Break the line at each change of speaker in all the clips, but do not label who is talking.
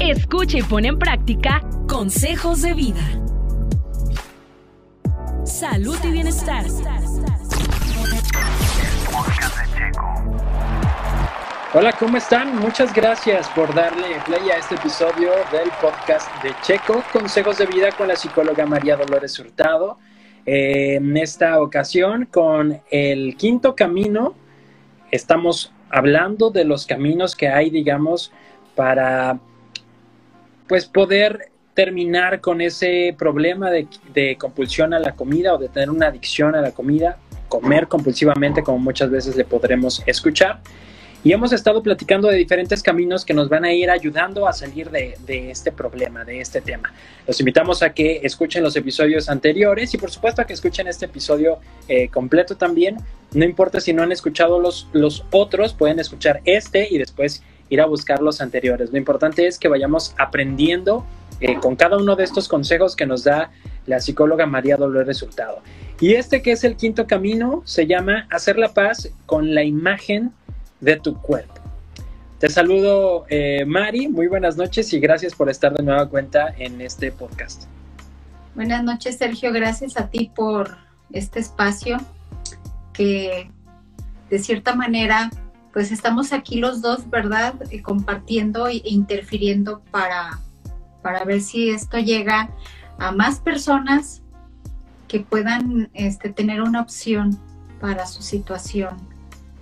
Escucha y pone en práctica consejos de vida. Salud y bienestar.
Hola, ¿cómo están? Muchas gracias por darle play a este episodio del podcast de Checo, Consejos de Vida con la psicóloga María Dolores Hurtado. Eh, en esta ocasión, con el quinto camino, estamos hablando de los caminos que hay, digamos, para pues poder terminar con ese problema de, de, compulsión a la comida o de tener una adicción a la comida, comer compulsivamente, como muchas veces le podremos escuchar. Y hemos estado platicando de diferentes caminos que nos van a ir ayudando a salir de, de, este problema, de este tema. Los invitamos a que escuchen los episodios anteriores y por supuesto a que escuchen este episodio eh, completo también. No importa si no han escuchado los, los otros, pueden escuchar este y después ir a buscar los anteriores. Lo importante es que vayamos aprendiendo eh, con cada uno de estos consejos que nos da la psicóloga María Dolores Resultado. Y este que es el quinto camino se llama hacer la paz con la imagen de tu cuerpo. Te saludo, eh, Mari. Muy buenas noches y gracias por estar de nueva cuenta en este podcast.
Buenas noches, Sergio. Gracias a ti por este espacio que de cierta manera, pues estamos aquí los dos, ¿verdad? Eh, compartiendo e interfiriendo para, para ver si esto llega a más personas que puedan este, tener una opción para su situación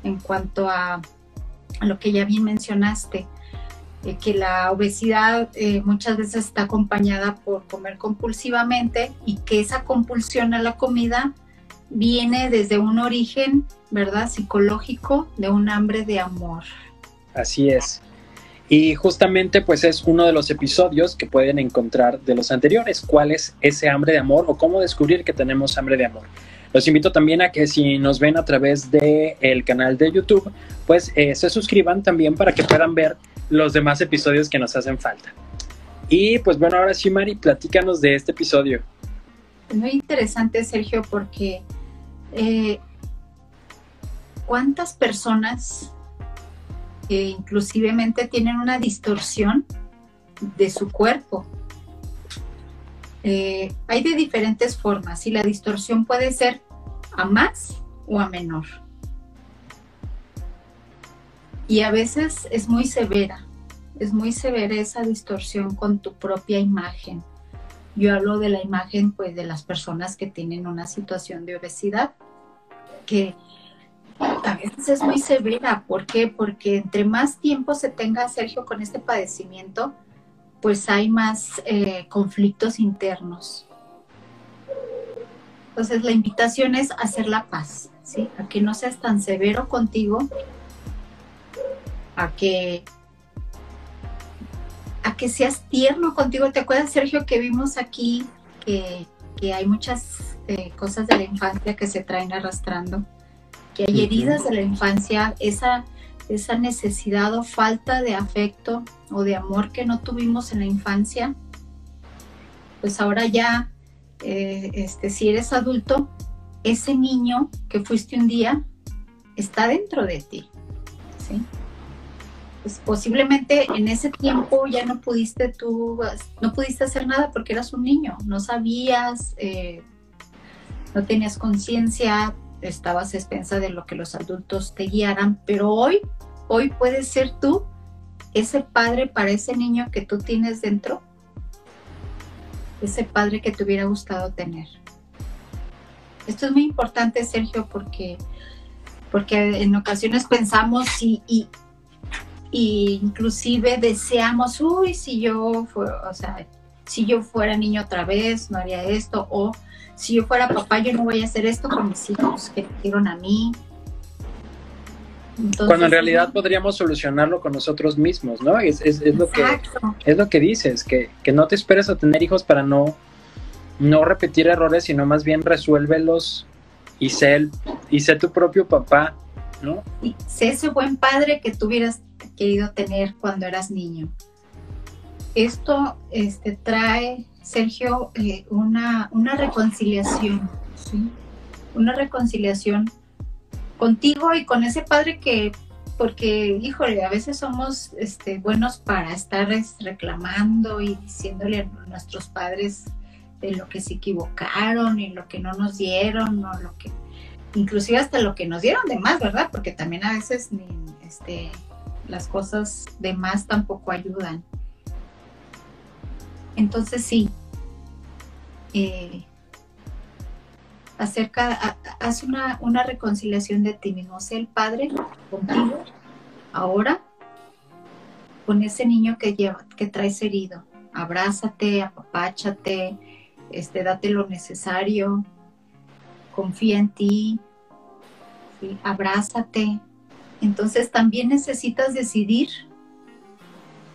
en cuanto a, lo que ya bien mencionaste, eh, que la obesidad eh, muchas veces está acompañada por comer compulsivamente y que esa compulsión a la comida viene desde un origen, ¿verdad? Psicológico, de un hambre de amor.
Así es. Y justamente pues es uno de los episodios que pueden encontrar de los anteriores, cuál es ese hambre de amor o cómo descubrir que tenemos hambre de amor. Los invito también a que si nos ven a través del el canal de YouTube, pues eh, se suscriban también para que puedan ver los demás episodios que nos hacen falta. Y pues bueno, ahora sí, Mari, platícanos de este episodio.
Muy interesante, Sergio, porque eh, ¿cuántas personas eh, inclusivemente tienen una distorsión de su cuerpo? Eh, hay de diferentes formas y la distorsión puede ser a más o a menor. Y a veces es muy severa, es muy severa esa distorsión con tu propia imagen. Yo hablo de la imagen pues de las personas que tienen una situación de obesidad, que a veces es muy severa. ¿Por qué? Porque entre más tiempo se tenga Sergio con este padecimiento, pues hay más eh, conflictos internos. Entonces la invitación es hacer la paz, ¿sí? A que no seas tan severo contigo, a que a que seas tierno contigo. ¿Te acuerdas, Sergio, que vimos aquí que, que hay muchas eh, cosas de la infancia que se traen arrastrando? Que hay heridas de la infancia, esa, esa necesidad o falta de afecto o de amor que no tuvimos en la infancia, pues ahora ya, eh, este, si eres adulto, ese niño que fuiste un día está dentro de ti, ¿sí? Pues posiblemente en ese tiempo ya no pudiste tú, no pudiste hacer nada porque eras un niño, no sabías, eh, no tenías conciencia, estabas expensa de lo que los adultos te guiaran, pero hoy, hoy puedes ser tú ese padre para ese niño que tú tienes dentro, ese padre que te hubiera gustado tener. Esto es muy importante, Sergio, porque, porque en ocasiones pensamos y, y, inclusive deseamos, uy, si yo, o sea, si yo fuera niño otra vez, no haría esto, o si yo fuera papá, yo no voy a hacer esto con mis hijos que dieron a mí,
entonces, Cuando en realidad podríamos solucionarlo con nosotros mismos, ¿no? Es, es, es lo, que, es lo que dices, que, que, no te esperes a tener hijos para no, no repetir errores, sino más bien resuélvelos y sé, y sé tu propio papá, ¿no?
Y sé ese buen padre que tú hubieras querido tener cuando eras niño. Esto este, trae, Sergio, eh, una, una reconciliación, ¿sí? Una reconciliación contigo y con ese padre que porque, híjole, a veces somos este, buenos para estar reclamando y diciéndole a nuestros padres de lo que se equivocaron y lo que no nos dieron, o lo que, inclusive hasta lo que nos dieron de más, ¿verdad? Porque también a veces este, las cosas de más tampoco ayudan. Entonces sí, eh, acerca, haz una, una, reconciliación de ti mismo. Sé el padre contigo, ahora, con ese niño que lleva, que traes herido. Abrázate, apapáchate, este, date lo necesario, confía en ti, abrázate. Entonces también necesitas decidir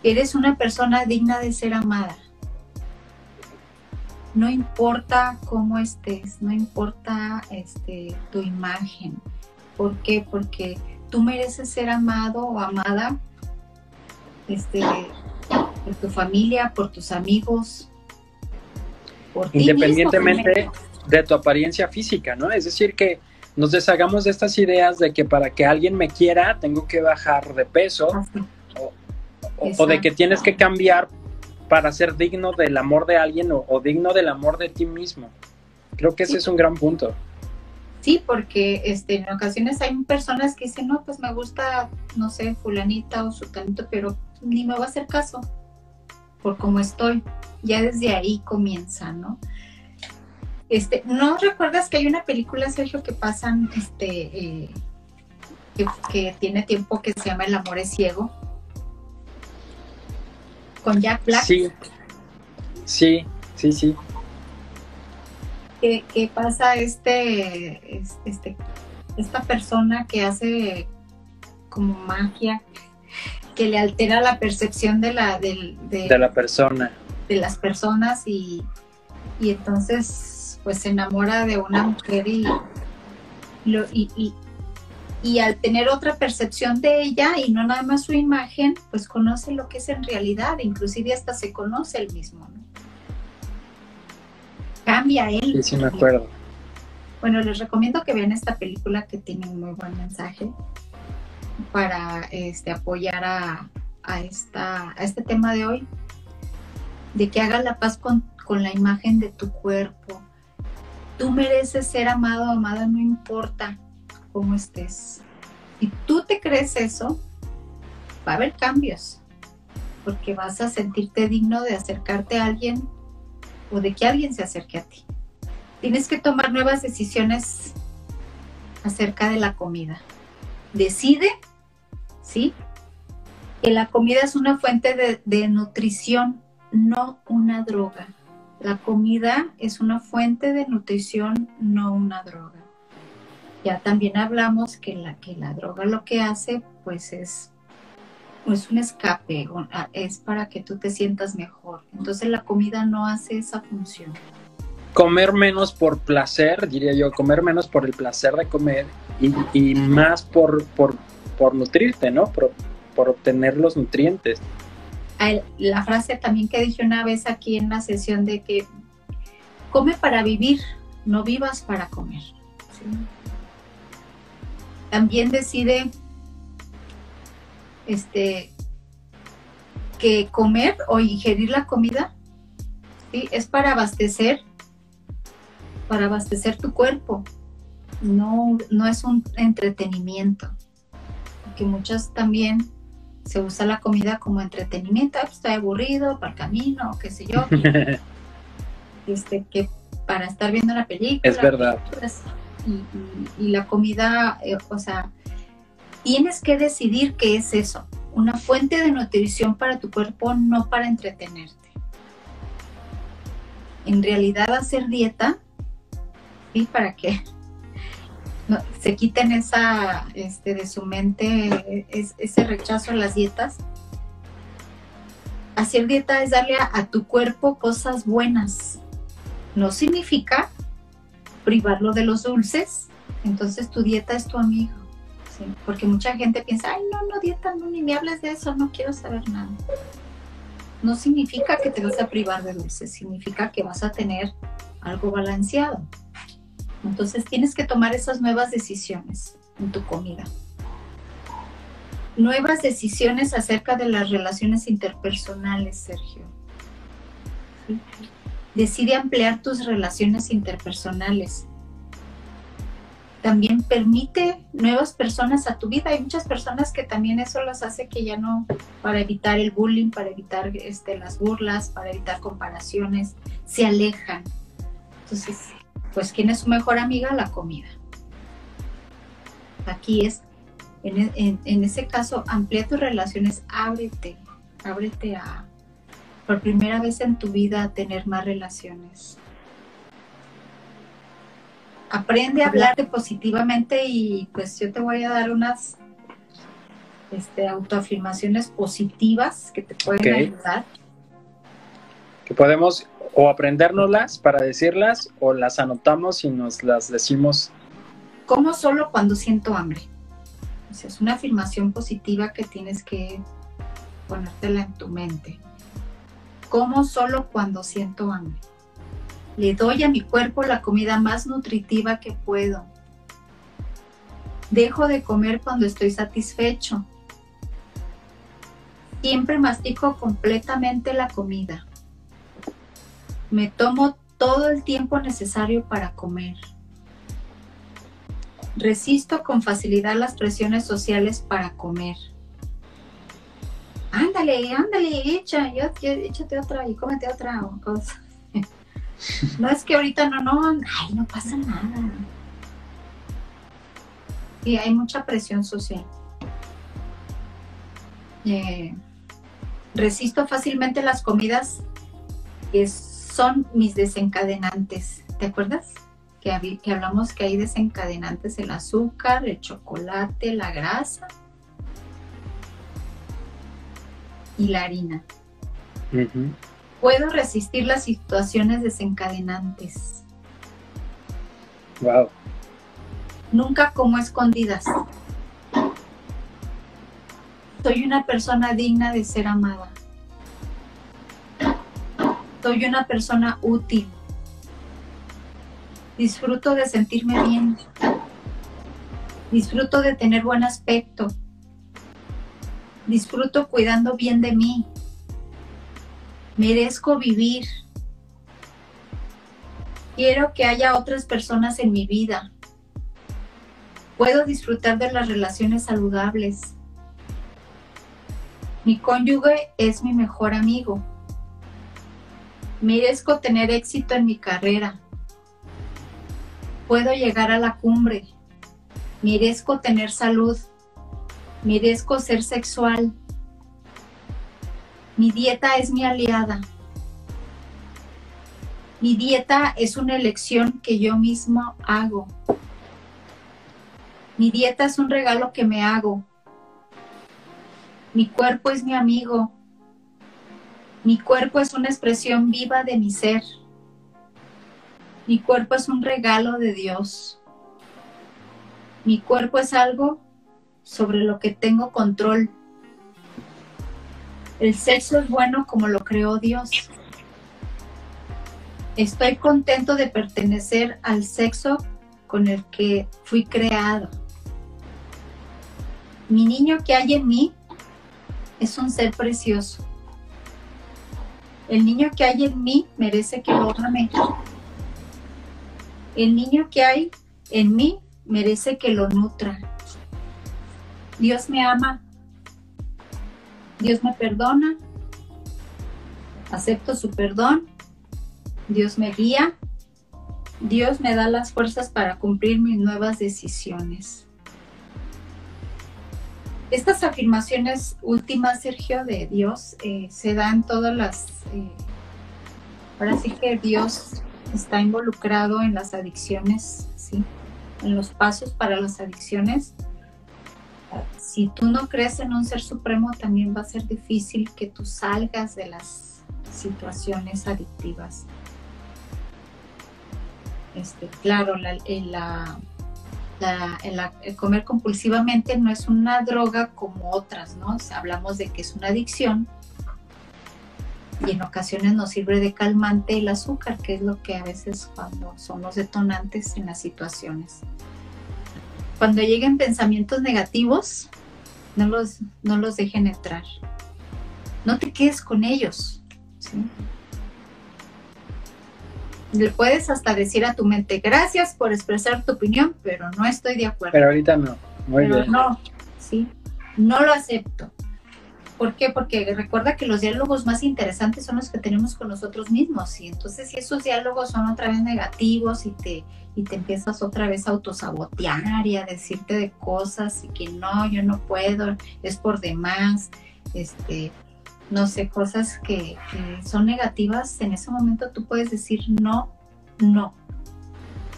eres una persona digna de ser amada no importa cómo estés, no importa este, tu imagen. ¿Por qué? Porque tú mereces ser amado o amada este, por tu familia, por tus amigos,
por ti Independientemente de tu apariencia física, ¿no? Es decir, que nos deshagamos de estas ideas de que para que alguien me quiera tengo que bajar de peso o de que tienes que cambiar para ser digno del amor de alguien o, digno del amor de ti mismo. Creo que ese es un gran punto.
Sí, porque este, en ocasiones hay personas que dicen, no, pues me gusta, no sé, fulanita o su talento, pero ni me va a hacer caso por cómo estoy. Ya desde ahí comienza, ¿no? Este, ¿no recuerdas que hay una película, Sergio, que pasan, este, eh, que, que, tiene tiempo que se llama El amor es ciego? con Jack Black.
Sí, sí, sí, sí.
¿Qué, pasa este, este, esta persona que hace como magia, que le altera la percepción de la, de,
la persona.
De las personas y, y, entonces pues se enamora de una mujer y, y, y al tener otra percepción de ella y no nada más su imagen, pues conoce lo que es en realidad, inclusive hasta se conoce el mismo. ¿no? Cambia él.
Sí, sí, me acuerdo.
Bueno, les recomiendo que vean esta película que tiene un muy buen mensaje para este, apoyar a, a, esta, a este tema de hoy, de que hagas la paz con, con la imagen de tu cuerpo. Tú mereces ser amado o amada, no importa cómo estés. Si tú te crees eso, va a haber cambios, porque vas a sentirte digno de acercarte a alguien o de que alguien se acerque a ti. Tienes que tomar nuevas decisiones acerca de la comida. Decide, ¿sí? Que la comida es una fuente de, de nutrición, no una droga. La comida es una fuente de nutrición, no una droga. Ya también hablamos que la, que la droga lo que hace pues es, es un escape, es para que tú te sientas mejor. Entonces la comida no hace esa función.
Comer menos por placer, diría yo, comer menos por el placer de comer y, más por, por, por, nutrirte, ¿no? Por, por obtener los nutrientes.
La frase también que dije una vez aquí en la sesión de que come para vivir, no vivas para comer. también decide este, que comer o ingerir la comida ¿sí? es para abastecer, para abastecer tu cuerpo, no, no es un entretenimiento, porque muchas también se usa la comida como entretenimiento, ah, pues estoy aburrido para el camino, qué sé yo, este, que para estar viendo la película.
Es verdad.
Y, la comida, eh, o sea, tienes que decidir qué es eso, una fuente de nutrición para tu cuerpo, no para entretenerte. En realidad hacer dieta, ¿sí? Para que se quiten esa, este, de su mente ese rechazo a las dietas. Hacer dieta es darle a tu cuerpo cosas buenas. No significa privarlo de los dulces, entonces tu dieta es tu amigo. Porque mucha gente piensa, ay, no, no, dieta, no, ni me hables de eso, no quiero saber nada. No significa que te vas a privar de dulces, significa que vas a tener algo balanceado. Entonces tienes que tomar esas nuevas decisiones en tu comida. nuevas decisiones acerca de las relaciones interpersonales, Sergio. Decide ampliar tus relaciones interpersonales. También permite nuevas personas a tu vida. Hay muchas personas que también eso las hace que ya no, para evitar el bullying, para evitar este, las burlas, para evitar comparaciones, se alejan. Entonces, pues, ¿quién es su mejor amiga? La comida. Aquí es en, ese caso, amplía tus relaciones, ábrete, ábrete a, por primera vez en tu vida, a tener más relaciones. Aprende a hablarte positivamente y pues yo te voy a dar unas este, autoafirmaciones positivas que te pueden ayudar.
Que podemos o aprendérnoslas para decirlas o las anotamos y nos las decimos.
Como solo cuando siento hambre es una afirmación positiva que tienes que ponértela en tu mente. Como solo cuando siento hambre. Le doy a mi cuerpo la comida más nutritiva que puedo. Dejo de comer cuando estoy satisfecho. Siempre mastico completamente la comida. Me tomo todo el tiempo necesario para comer. Resisto con facilidad las presiones sociales para comer. Ándale, ándale, echa, yo, échate otra y cómete otra cosa. no es que ahorita no, no, ay, no pasa nada. Y hay mucha presión social. Eh, resisto fácilmente las comidas que son mis desencadenantes. ¿Te acuerdas? que, hablamos que hay desencadenantes el azúcar, el chocolate, la grasa y la harina. Puedo resistir las situaciones desencadenantes.
Wow.
Nunca como escondidas. Soy una persona digna de ser amada. Soy una persona útil. Disfruto de sentirme bien. Disfruto de tener buen aspecto. Disfruto cuidando bien de mí. Merezco vivir. Quiero que haya otras personas en mi vida. Puedo disfrutar de las relaciones saludables. Mi cónyuge es mi mejor amigo. Merezco tener éxito en mi carrera. Puedo llegar a la cumbre, merezco tener salud, merezco ser sexual, mi dieta es mi aliada, mi dieta es una elección que yo mismo hago, mi dieta es un regalo que me hago, mi cuerpo es mi amigo, mi cuerpo es una expresión viva de mi ser. Mi cuerpo es un regalo de Dios. Mi cuerpo es algo sobre lo que tengo control. El sexo es bueno como lo creó Dios. Estoy contento de pertenecer al sexo con el que fui creado. Mi niño que hay en mí es un ser precioso. El niño que hay en mí merece que lo ame. El niño que hay en mí merece que lo nutra. Dios me ama. Dios me perdona. Acepto su perdón. Dios me guía. Dios me da las fuerzas para cumplir mis nuevas decisiones. Estas afirmaciones últimas, Sergio, de Dios, eh, se dan todas las... Eh, ahora sí que Dios está involucrado en las adicciones, ¿sí? en los pasos para las adicciones. Si tú no crees en un ser supremo, también va a ser difícil que tú salgas de las situaciones adictivas. Este, claro, la, el comer compulsivamente no es una droga como otras, ¿no? hablamos de que es una adicción, y en ocasiones nos sirve de calmante el azúcar, que es lo que a veces cuando son los detonantes en las situaciones. Cuando lleguen pensamientos negativos, no los, no los dejen entrar. No te quedes con ellos. Le puedes hasta decir a tu mente, gracias por expresar tu opinión, pero no estoy de acuerdo.
Pero ahorita no. Muy
pero
bien.
no, sí, no lo acepto. ¿Por qué? Porque recuerda que los diálogos más interesantes son los que tenemos con nosotros mismos. Y entonces si esos diálogos son otra vez negativos y te, y te empiezas otra vez a autosabotear y a decirte de cosas y que no, yo no puedo, es por demás, este, no sé, cosas que, son negativas, en ese momento tú puedes decir no, no.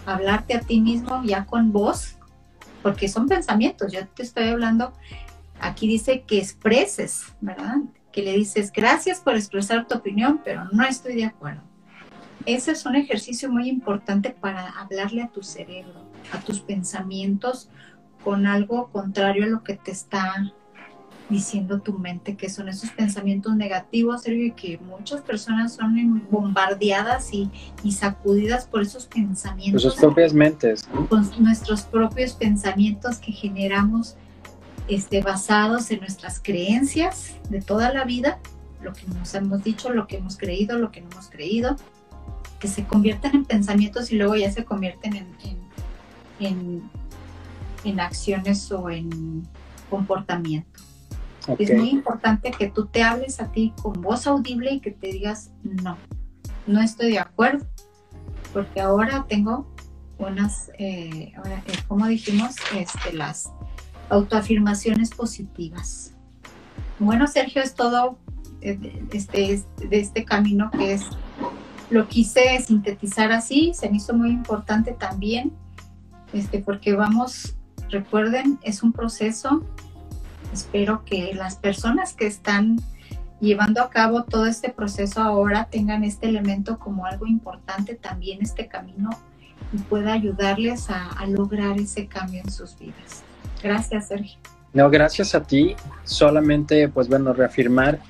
Hablarte a ti mismo ya con voz, porque son pensamientos, yo te estoy hablando aquí dice que expreses, ¿verdad? Que le dices, gracias por expresar tu opinión, pero no estoy de acuerdo. Ese es un ejercicio muy importante para hablarle a tu cerebro, a tus pensamientos, con algo contrario a lo que te está diciendo tu mente, que son esos pensamientos negativos, Sergio, y que muchas personas son bombardeadas y, y sacudidas por esos pensamientos.
Por sus propias mentes. ¿no?
Con nuestros propios pensamientos que generamos este, basados en nuestras creencias de toda la vida, lo que nos hemos dicho, lo que hemos creído, lo que no hemos creído, que se convierten en pensamientos y luego ya se convierten en, en, en, en acciones o en comportamiento.
Okay.
Es muy importante que tú te hables a ti con voz audible y que te digas, no, no estoy de acuerdo, porque ahora tengo unas, eh, eh, como dijimos, este, las autoafirmaciones positivas. Bueno, Sergio, es todo este, de este camino que es, lo quise sintetizar así, se me hizo muy importante también, este, porque vamos, recuerden, es un proceso, espero que las personas que están llevando a cabo todo este proceso ahora tengan este elemento como algo importante también este camino y pueda ayudarles a, a lograr ese cambio en sus vidas. Gracias, Sergio.
No, gracias a ti. Solamente, pues bueno, reafirmar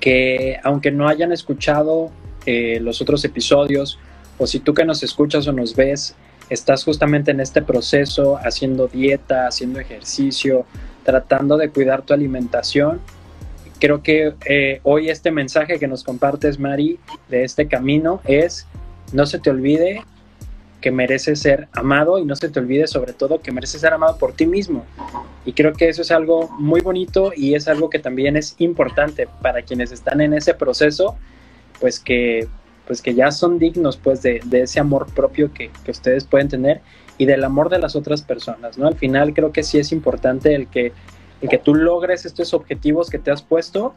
que aunque no hayan escuchado eh, los otros episodios, o si tú que nos escuchas o nos ves, estás justamente en este proceso, haciendo dieta, haciendo ejercicio, tratando de cuidar tu alimentación, creo que eh, hoy este mensaje que nos compartes, Mari, de este camino es, no se te olvide que mereces ser amado y no se te olvide sobre todo que mereces ser amado por ti mismo. Y creo que eso es algo muy bonito y es algo que también es importante para quienes están en ese proceso, pues que, pues que ya son dignos pues de, de ese amor propio que, que, ustedes pueden tener y del amor de las otras personas, ¿no? Al final creo que sí es importante el que, el que tú logres estos objetivos que te has puesto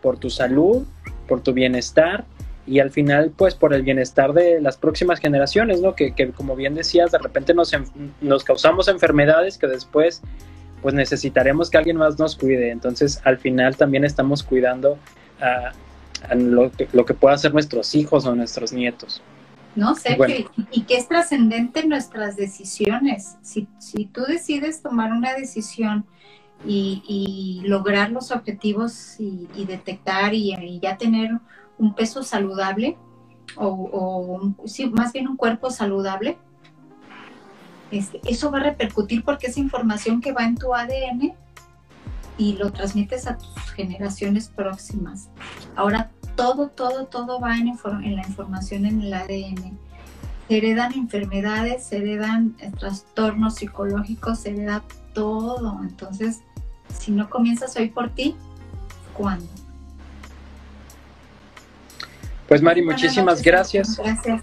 por tu salud, por tu bienestar y al final pues por el bienestar de las próximas generaciones, ¿no? Que, que como bien decías, de repente nos, nos, causamos enfermedades que después pues necesitaremos que alguien más nos cuide, entonces al final también estamos cuidando a, lo, que, lo, que, puedan hacer nuestros hijos o nuestros nietos.
No sé, bueno. y que es trascendente nuestras decisiones. Si, si tú decides tomar una decisión y, y lograr los objetivos y, y detectar y, y ya tener un peso saludable o, o sí, más bien un cuerpo saludable, este, eso va a repercutir porque es información que va en tu ADN y lo transmites a tus generaciones próximas. Ahora todo, todo, todo va en, en la información en el ADN. Se heredan enfermedades, se heredan trastornos psicológicos, se hereda todo. Entonces, si no comienzas hoy por ti, ¿cuándo?
Pues Mari, muchísimas gracias.
Gracias.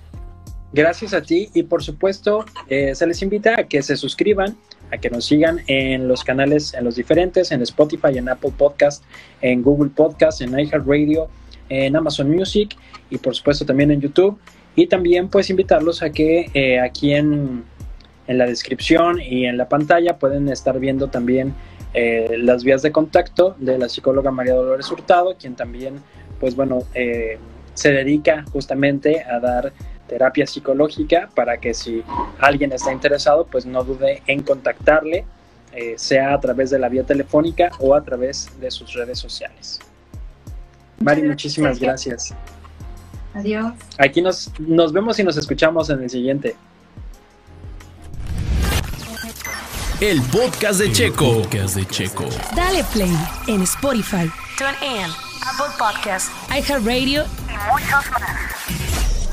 Gracias a ti y por supuesto eh, se les invita a que se suscriban, a que nos sigan en los canales, en los diferentes, en Spotify, en Apple Podcast, en Google Podcast, en iHeartRadio, en Amazon Music y por supuesto también en YouTube. Y también pues invitarlos a que eh, aquí en, en, la descripción y en la pantalla pueden estar viendo también eh, las vías de contacto de la psicóloga María Dolores Hurtado, quien también pues bueno se dedica justamente a dar terapia psicológica para que si alguien está interesado, pues no dude en contactarle, eh, sea a través de la vía telefónica o a través de sus redes sociales. Mari, muchísimas gracias.
Adiós.
Aquí nos, nos vemos y nos escuchamos en el siguiente.
El podcast de Checo. el Podcast de Checo.
Dale play en Spotify. TuneIn, Apple Podcasts, iHeartRadio y muchos más.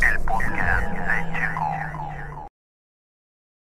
El podcast.